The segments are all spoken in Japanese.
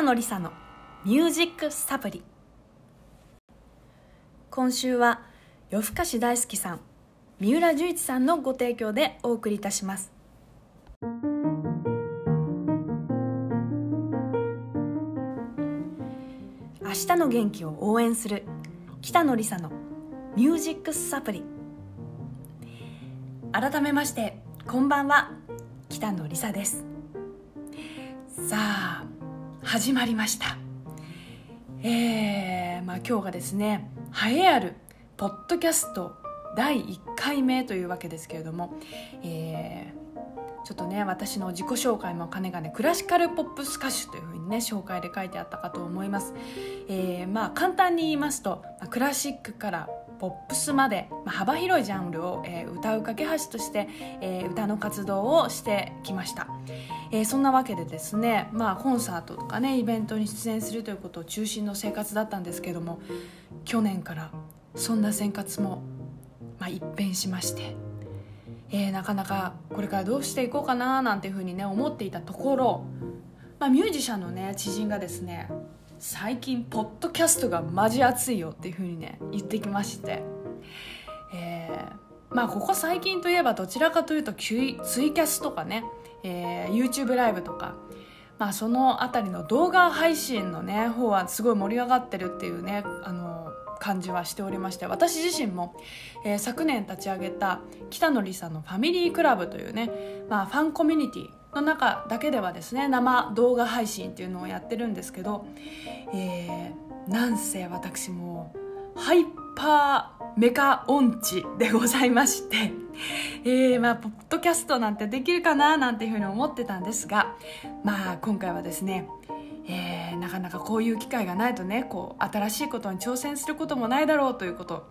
北野梨沙のミュージックサプリ。今週は夜更かし大好きさん三浦十一さんのご提供でお送りいたします。明日の元気を応援する北野梨沙のミュージックサプリ。改めましてこんばんは北野梨沙です。さあ始まりました。えー、まあ今日がですね栄えあるポッドキャスト第1回目というわけですけれども、えー、ちょっとね私の自己紹介も兼ね兼ねクラシカルポップス歌手というふうにね紹介で書いてあったかと思います、えー、まあ簡単に言いますとクラシックからポップスまで、まあ、幅広いジャンルを、えー、歌う架け橋として、えー、歌の活動をしてきました、えー、そんなわけでですね、まあ、コンサートとかねイベントに出演するということを中心の生活だったんですけども去年からそんな生活も、まあ、一変しまして、えー、なかなかこれからどうしていこうかななんていうふうにね思っていたところ、まあ、ミュージシャンのね知人がですね最近ポッドキャストがマジ熱いよっていうふうにね言ってきまして、えー、まあここ最近といえばどちらかというとツイキャスとかね、えー、YouTube ライブとかまあその辺りの動画配信のね方はすごい盛り上がってるっていうねあの感じはしておりまして私自身も、えー、昨年立ち上げた北野梨沙のファミリークラブというね、まあ、ファンコミュニティの中だけではですね生動画配信っていうのをやってるんですけど、えー、なんせ私もハイパーメカ音痴でございまして、えー、まあ、ポッドキャストなんてできるかななんていうふうに思ってたんですが、まあ、今回はですね、えー、なかなかこういう機会がないとね、こう、新しいことに挑戦することもないだろうということ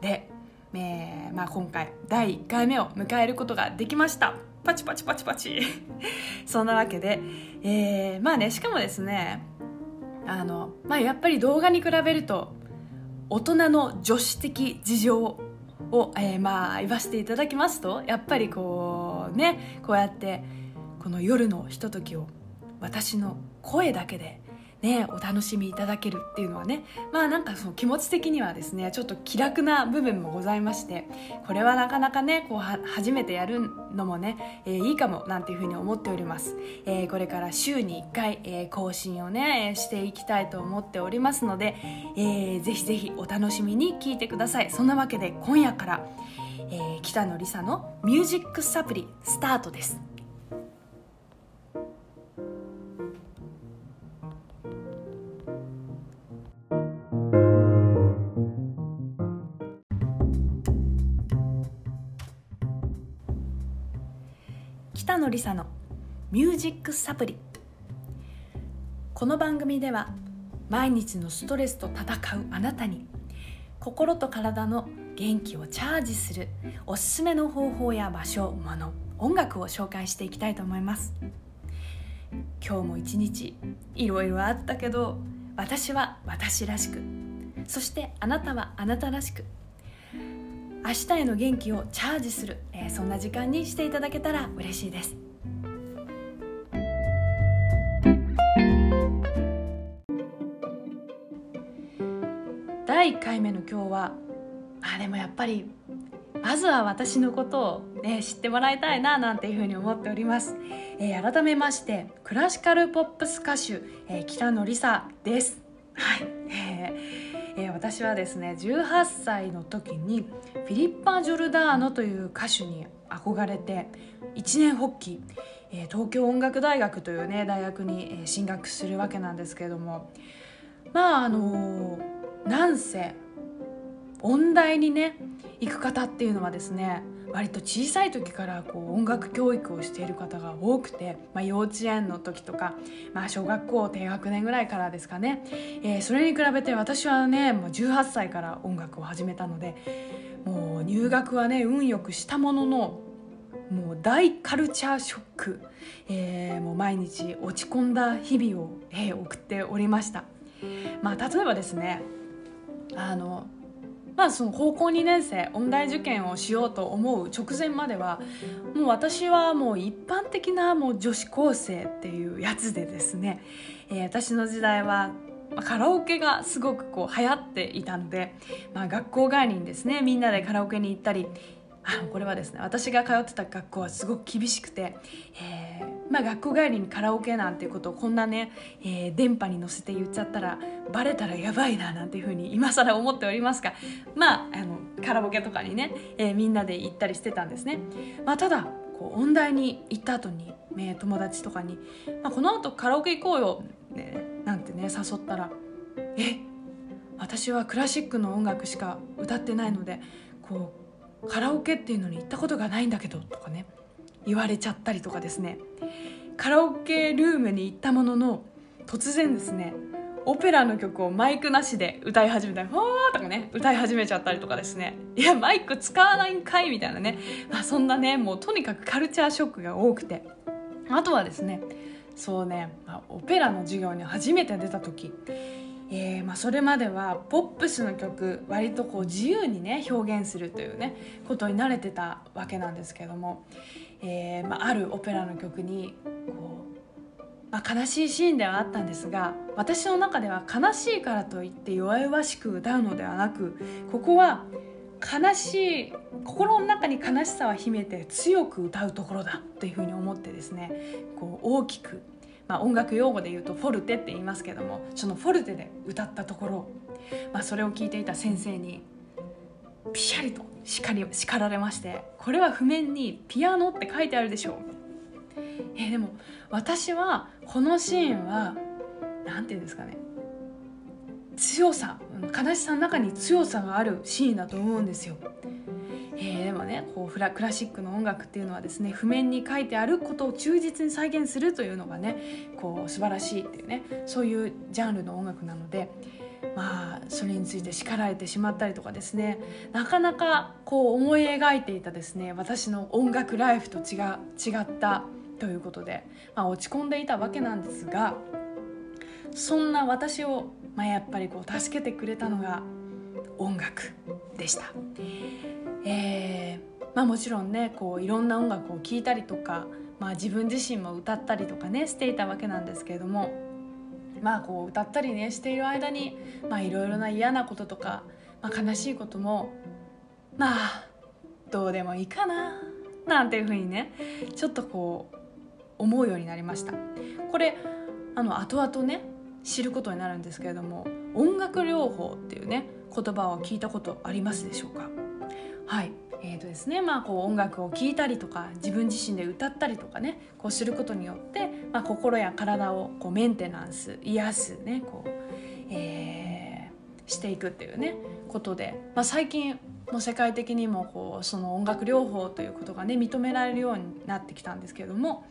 で、えー、まあ、今回、第1回目を迎えることができました。パチパチパチパチ そんなわけで、えー、まあねしかもですねあの、まあ、やっぱり動画に比べると大人の女子的事情を、えー、まあ言わせていただきますとやっぱりこうねこうやってこの夜のひとときを私の声だけでね、お楽しみいただけるっていうのはねまあなんかその気持ち的にはですねちょっと気楽な部分もございましてこれはなかなかねこう初めてやるのもね、えー、いいかもなんていうふうに思っております、えー、これから週に1回、えー、更新をねしていきたいと思っておりますので、えー、ぜひぜひお楽しみに聞いてください。そんなわけで今夜から、えー、北野梨沙のミュージックサプリスタートです。野梨沙のミュージックサプリ。この番組では毎日のストレスと戦うあなたに心と体の元気をチャージするおすすめの方法や場所もの音楽を紹介していきたいと思います。今日も一日いろいろあったけど私は私らしくそしてあなたはあなたらしく明日への元気をチャージする、えー、そんな時間にしていただけたら嬉しいです。第1回目の今日はあでもやっぱりまずは私のことを、ね、知ってもらいたいななんていうふうに思っております、えー、改めましてクラシカルポップス歌手、えー、北野梨沙です。はい、えーえー、私はですね18歳の時にフィリッパ・ジョルダーノという歌手に憧れて一年発起、えー、東京音楽大学というね大学に、え進学するわけなんですけれども。まああのー、なんせ音大にね行く方っていうのはですね割と小さい時からこう音楽教育をしている方が多くて、まあ、幼稚園の時とか、まあ、小学校低学年ぐらいからですかね、えー、それに比べて私はねもう18歳から音楽を始めたのでもう入学はね運よくしたもののもう大カルチャーショック、えー、もう毎日落ち込んだ日々を、えー、送っておりました。まあ、例えばですねあのまあその高校2年生音大受験をしようと思う直前まではもう私はもう一般的なもう女子高生っていうやつでですね、えー、私の時代はカラオケがすごくこう流行っていたので、まあ、学校帰りにですねみんなでカラオケに行ったりあこれはですね私が通ってた学校はすごく厳しくて、えー、まあ、学校帰りにカラオケなんていうことをこんなね、えー、電波に乗せて言っちゃったらバレたらやばいななんていうふうに今更思っておりますがまああのカラオケとかにね、えー、みんなで行ったりしてたんですね。まあ、ただこう音大に行った後に、ね、友達とかに、まあ、この後カラオケ行こうよ、ね、なんてね誘ったら「え私はクラシックの音楽しか歌ってないのでこうカラオケっていうのに行ったことがないんだけど」とかね言われちゃったりとかですね。カラオケルームに行ったものの突然ですねオペラの曲をマイクなしで歌い始めたり「わー」とかね歌い始めちゃったりとかですね。いやマイク使わないんかいみたいなね、まあ、そんなねもうとにかくカルチャーショックが多くて。あとはですねそうね、まあ、オペラの授業に初めて出た時えーまあ、それまではポップスの曲割とこう自由にね表現するというねことに慣れてたわけなんですけども、えーまあ、あるオペラの曲にこう、まあ、悲しいシーンではあったんですが私の中では悲しいからといって弱々しく歌うのではなくここは悲しい心の中に悲しさは秘めて強く歌うところだというふうに思ってですねこう大きくまあ、音楽用語で言うとフォルテって言いますけどもそのフォルテで歌ったところ、まあ、それを聞いていた先生にピシャリと叱り叱られましてこれは譜面に「ピアノ」って書いてあるでしょう。えー、でも私はこのシーンは何て言うんですかね。強さ。悲しさの中に強さがあるシーンだと思うんですよ。えー、でもねこうフラクラシックの音楽っていうのはですね譜面に書いてあることを忠実に再現するというのがねこう素晴らしいっていうねそういうジャンルの音楽なので。まあそれについて叱られてしまったりとかですねなかなかこう思い描いていたですね私の音楽ライフと違違ったということで、まあ、落ち込んでいたわけなんですがそんな私を、まあ、やっぱりこう助けてくれたのが音楽でした。えーまあ、もちろんねこういろんな音楽を聴いたりとか、まあ、自分自身も歌ったりとかねしていたわけなんですけれどもまあこう歌ったりねしている間にまあいろいろな嫌なこととか、まあ、悲しいこともまあどうでもいいかななんていうふうにねちょっとこう思うようになりました。これあの後々ね知ることになるんですけれども音楽療法っていうね言葉を聞いたことありますでしょうか？はい。えーとですねまあ、こう音楽を聴いたりとか自分自身で歌ったりとかねこうすることによって、まあ、心や体をこうメンテナンス癒すねこう、えー、していくっていうねことで、まあ、最近もう世界的にもこうその音楽療法ということがね認められるようになってきたんですけれども、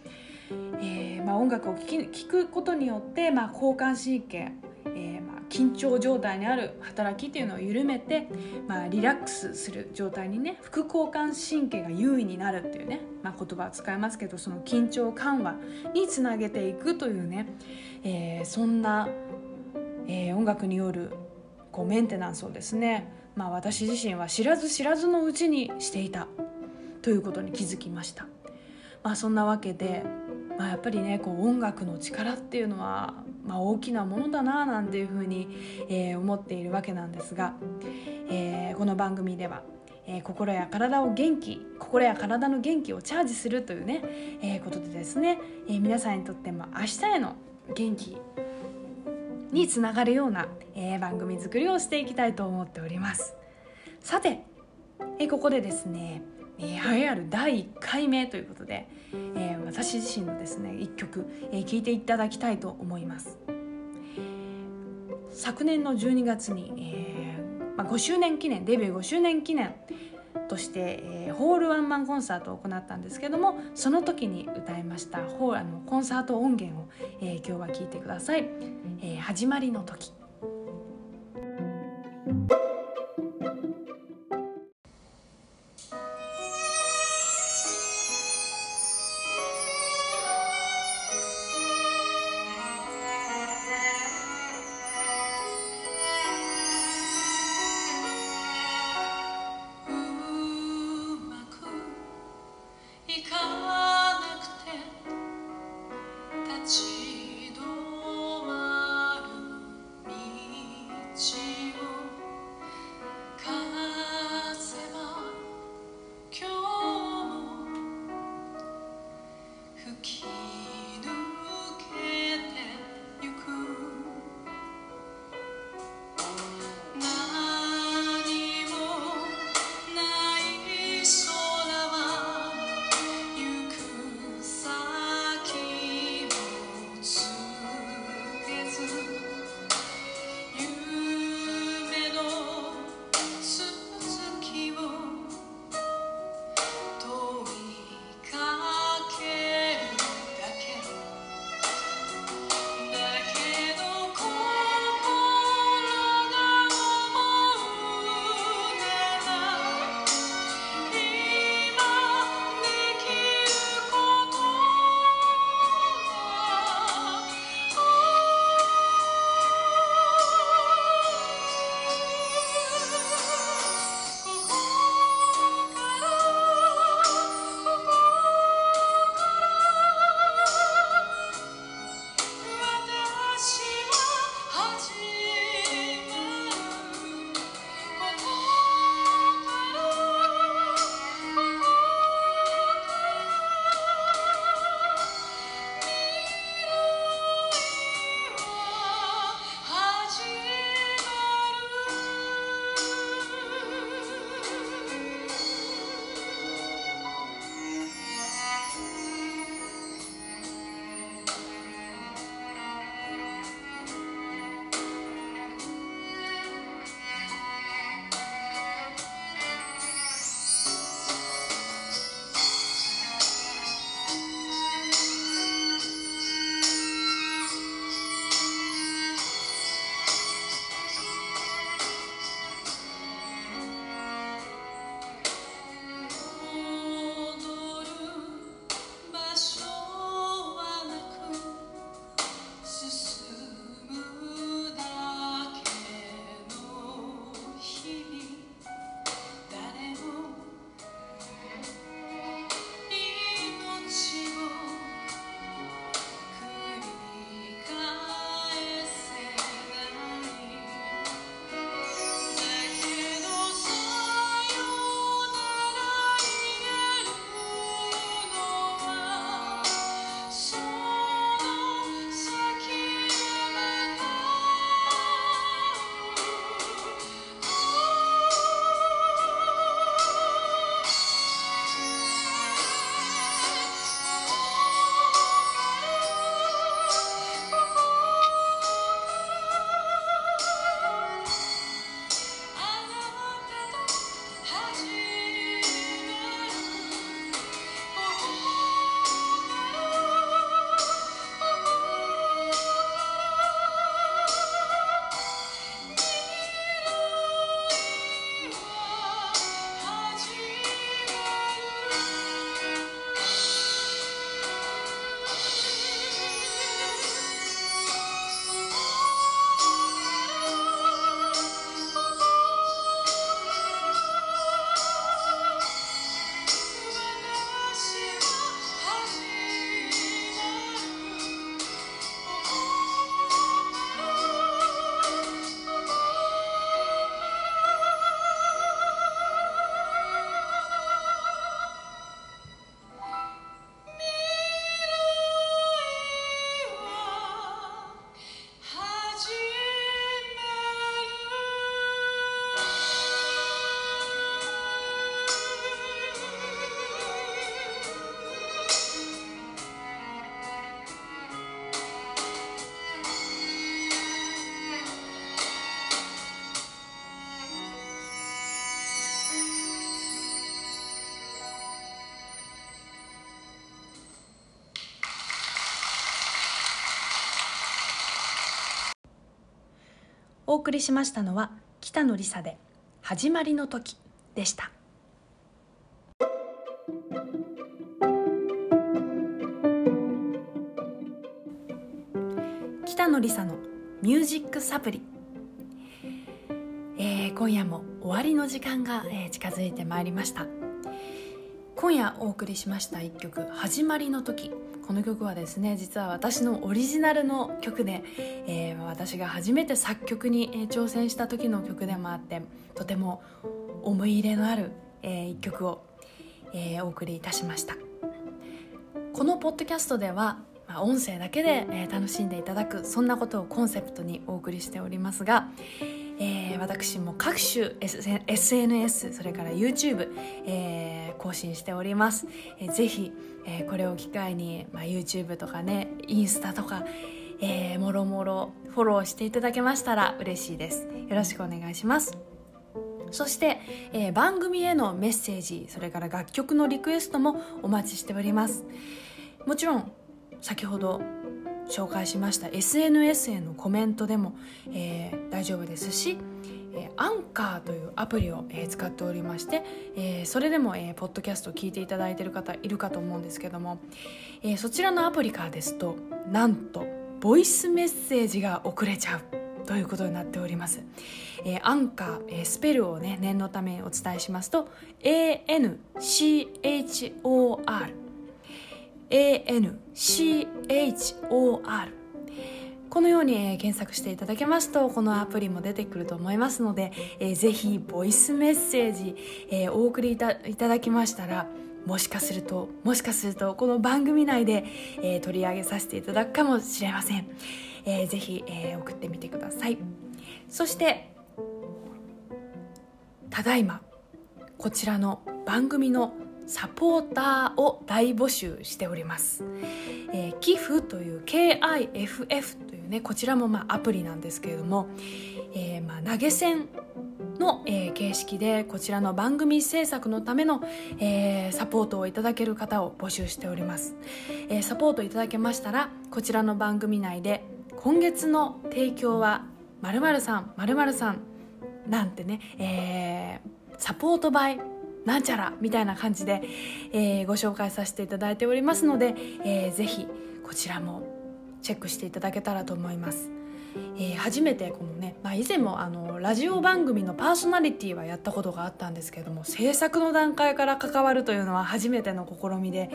えーまあ、音楽を聴くことによって、まあ、交感神経、緊張状態にある働きっていうのを緩めて、まあ、リラックスする状態にね副交感神経が優位になるっていうね、まあ、言葉を使いますけどその緊張緩和につなげていくというね、えー、そんな、えー、音楽によるこうメンテナンスをですね、まあ、私自身は知らず知らずのうちにしていたということに気づきました。まあ、そんなわけで、まあ、やっぱりねこう音楽の力っていうのはまあ、大きなものだななんていうふうに、えー、思っているわけなんですが、えー、この番組では、えー、心や体を元気心や体の元気をチャージするというね、えー、ことでですね、えー、皆さんにとっても明日への元気につながるような、えー、番組作りをしていきたいと思っております。さて、えー、ここでですね、栄えある第1回目ということで、えー、私自身のですね1曲、えー、聴いていただきたいと思います。昨年の12月に、えーまあ、5周年記念デビュー5周年記念として、えー、ホールワンマンコンサートを行ったんですけどもその時に歌いましたホーあのコンサート音源を、えー、今日は聴いてください「えー、始まりの時」送りしましたのは北野梨沙で「始まりの時」でした。北野梨沙のミュージックサプリ、えー、今夜も終わりの時間が、えー、近づいてまいりました。今夜お送りしました一曲「始まりの時」この曲はですね実は私のオリジナルの曲で、えー、私が初めて作曲に挑戦した時の曲でもあってとても思い入れのある、えー、一曲を、えー、お送りいたしました。このポッドキャストでは、まあ、音声だけで、えー、楽しんでいただくそんなことをコンセプトにお送りしておりますが、えー、私も各種 SNS それから YouTube、えー、更新しております、えー、ぜひえー、これを機会に、まあ、YouTube とかねインスタとか、えー、もろもろフォローしていただけましたら嬉しいです。よろしくお願いします。そして、えー、番組へのメッセージそれから楽曲のリクエストもお待ちしております。もちろん先ほど紹介しました SNS へのコメントでも、えー、大丈夫ですしえアンカーというアプリを、え使っておりまして、えそれでも、えポッドキャストを聞いていただいている方いるかと思うんですけども、えそちらのアプリからですとなんとボイスメッセージが送れちゃうということになっております。えー、アンカー、えー、スペルをね念のためお伝えしますと ANCHOR ANCHOR このように、検索していただけますとこのアプリも出てくると思いますので、えー、ぜひボイスメッセージ、え、お送りいただきましたらもしかするともしかするとこの番組内で、え、取り上げさせていただくかもしれません、えー、ぜひ、え、送ってみてください。そしてただいまこちらの番組のサポーターを大募集しております、えー、寄付という KIFF というねこちらもまあアプリなんですけれども、えー、まあ投げ銭の、えー、形式でこちらの番組制作のための、えー、サポートをいただける方を募集しております、えー、サポートいただけましたらこちらの番組内で今月の提供は〇〇さん〇〇さんなんてね、えー、サポートバイなんちゃらみたいな感じで、えー、ご紹介させていただいておりますので、えー、ぜひこちらもチェックしていただけたらと思います。えー、初めてこのね、まあ、以前もあのラジオ番組のパーソナリティはやったことがあったんですけども制作の段階から関わるというのは初めての試みで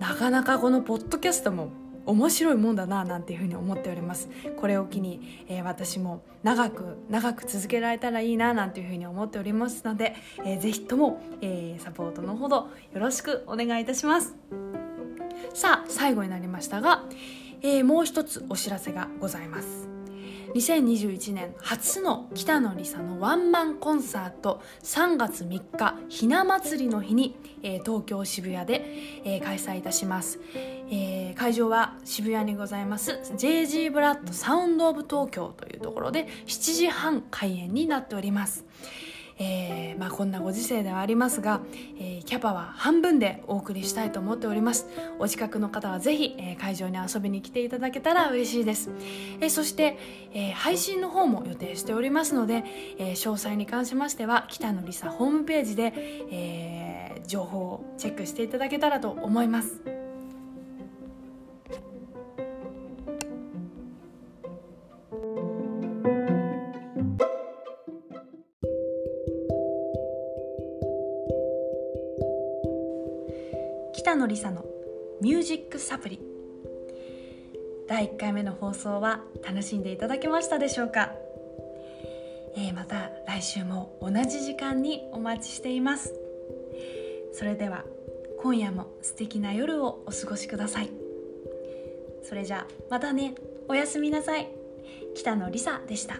なかなかこのポッドキャストも面白いもんだななんていうふうに思っております。これを機に、えー、私も長く長く続けられたらいいななんていうふうに思っておりますので、えー、ぜひとも、えー、サポートのほどよろしくお願いいたします。さあ最後になりましたがえー、もう一つお知らせがございます。2021年初の北野梨沙のワンマンコンサート3月3日ひな祭りの日に、えー、東京渋谷で、えー、開催いたします、えー、会場は渋谷にございます JG ブラッドサウンドオブ東京というところで7時半開演になっております。えー、まあ、こんなご時世ではありますが、えー、キャパは半分でお送りしたいと思っております。お近くの方はぜひ、えー、会場に遊びに来ていただけたら嬉しいです、えー、そして、えー、配信の方も予定しておりますので、えー、詳細に関しましては北野梨沙ホームページで、えー、情報をチェックしていただけたらと思います。北野梨沙のミュージックサプリ。第1回目の放送は楽しんでいただけましたでしょうか、えー、また来週も同じ時間にお待ちしています。それでは今夜も素敵な夜をお過ごしください。それじゃあまたね。おやすみなさい。北野梨沙でした。